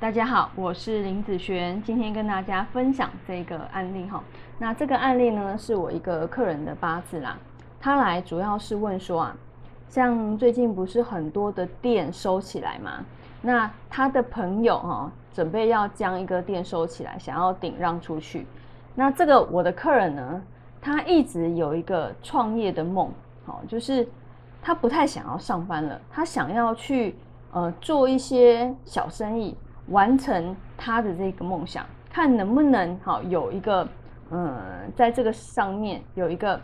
大家好，我是林子璇，今天跟大家分享这个案例哈。那这个案例呢，是我一个客人的八字啦。他来主要是问说啊，像最近不是很多的店收起来吗？那他的朋友哈，准备要将一个店收起来，想要顶让出去。那这个我的客人呢，他一直有一个创业的梦，好，就是他不太想要上班了，他想要去呃做一些小生意。完成他的这个梦想，看能不能好有一个嗯，在这个上面有一个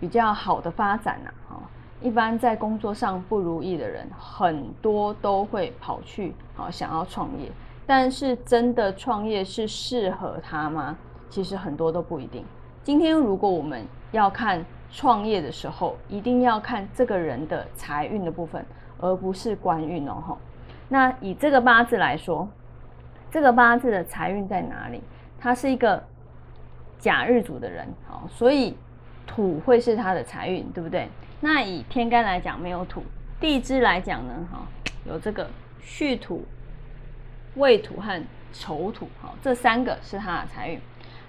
比较好的发展呐。哈，一般在工作上不如意的人，很多都会跑去好想要创业，但是真的创业是适合他吗？其实很多都不一定。今天如果我们要看创业的时候，一定要看这个人的财运的部分，而不是官运哦。那以这个八字来说，这个八字的财运在哪里？他是一个甲日主的人，好，所以土会是他的财运，对不对？那以天干来讲没有土，地支来讲呢，哈，有这个戌土、未土和丑土，好，这三个是他的财运。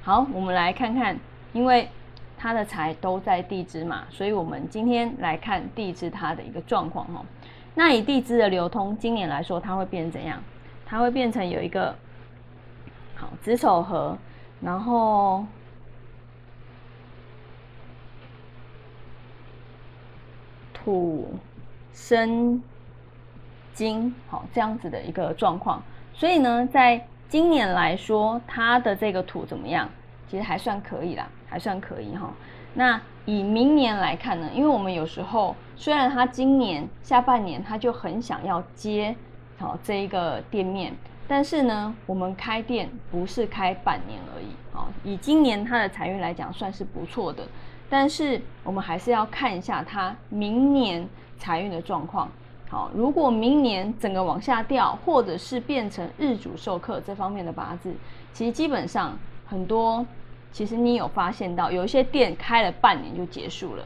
好，我们来看看，因为他的财都在地支嘛，所以我们今天来看地支它的一个状况，哈。那以地支的流通，今年来说，它会变怎样？它会变成有一个好子丑合，然后土生金，好这样子的一个状况。所以呢，在今年来说，它的这个土怎么样？其实还算可以啦，还算可以哈。那以明年来看呢？因为我们有时候虽然他今年下半年他就很想要接好这一个店面，但是呢，我们开店不是开半年而已啊。以今年他的财运来讲，算是不错的，但是我们还是要看一下他明年财运的状况。好，如果明年整个往下掉，或者是变成日主受克这方面的八字，其实基本上很多。其实你有发现到有一些店开了半年就结束了，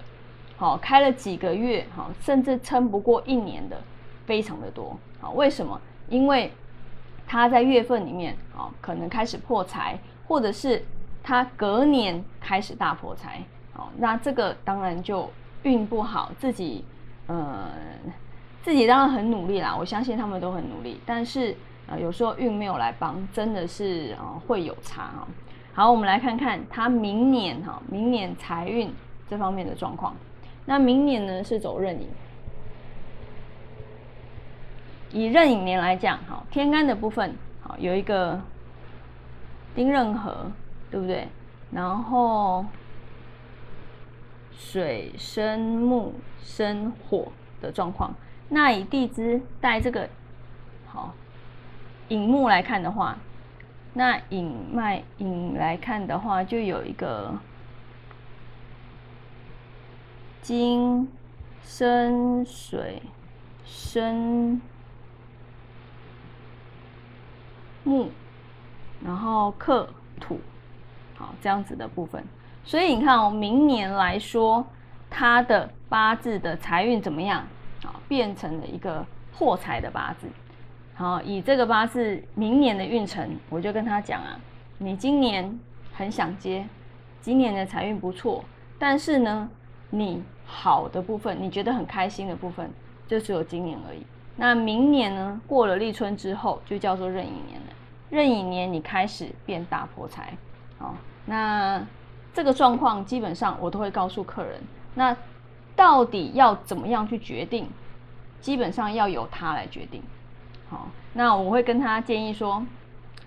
好，开了几个月，好，甚至撑不过一年的，非常的多，好，为什么？因为他在月份里面，好，可能开始破财，或者是他隔年开始大破财，好，那这个当然就运不好，自己，呃，自己当然很努力啦，我相信他们都很努力，但是呃，有时候运没有来帮，真的是啊会有差啊。好，我们来看看他明年哈，明年财运这方面的状况。那明年呢是走壬寅，以壬寅年来讲，哈，天干的部分好有一个丁壬合，对不对？然后水生木生火的状况。那以地支带这个好寅木来看的话。那引脉引来看的话，就有一个金生水生木，然后克土，好这样子的部分。所以你看哦，明年来说，他的八字的财运怎么样？啊，变成了一个破财的八字。好，以这个八字明年的运程，我就跟他讲啊，你今年很想接，今年的财运不错，但是呢，你好的部分，你觉得很开心的部分，就只有今年而已。那明年呢，过了立春之后，就叫做壬寅年了。壬寅年你开始变大破财，好，那这个状况基本上我都会告诉客人，那到底要怎么样去决定？基本上要由他来决定。好，那我会跟他建议说，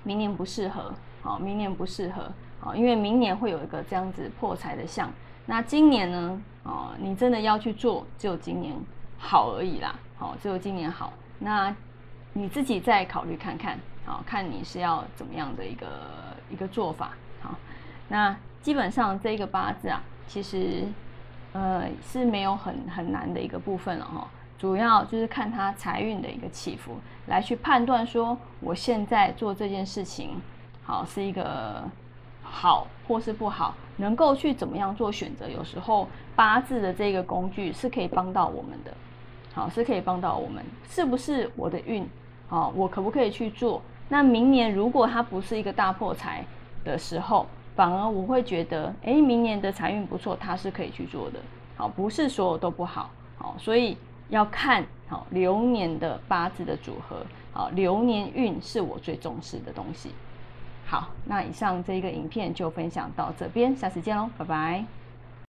明年不适合，好，明年不适合，好，因为明年会有一个这样子破财的相。那今年呢，哦，你真的要去做，只有今年好而已啦，好，只有今年好。那你自己再考虑看看，好，看你是要怎么样的一个一个做法，好。那基本上这个八字啊，其实呃是没有很很难的一个部分了哈。主要就是看他财运的一个起伏，来去判断说我现在做这件事情，好是一个好或是不好，能够去怎么样做选择。有时候八字的这个工具是可以帮到我们的，好是可以帮到我们，是不是我的运？好，我可不可以去做？那明年如果它不是一个大破财的时候，反而我会觉得，哎，明年的财运不错，它是可以去做的。好，不是所有都不好。好，所以要看好流年的八字的组合。好，流年运是我最重视的东西。好，那以上这个影片就分享到这边，下次见喽，拜拜。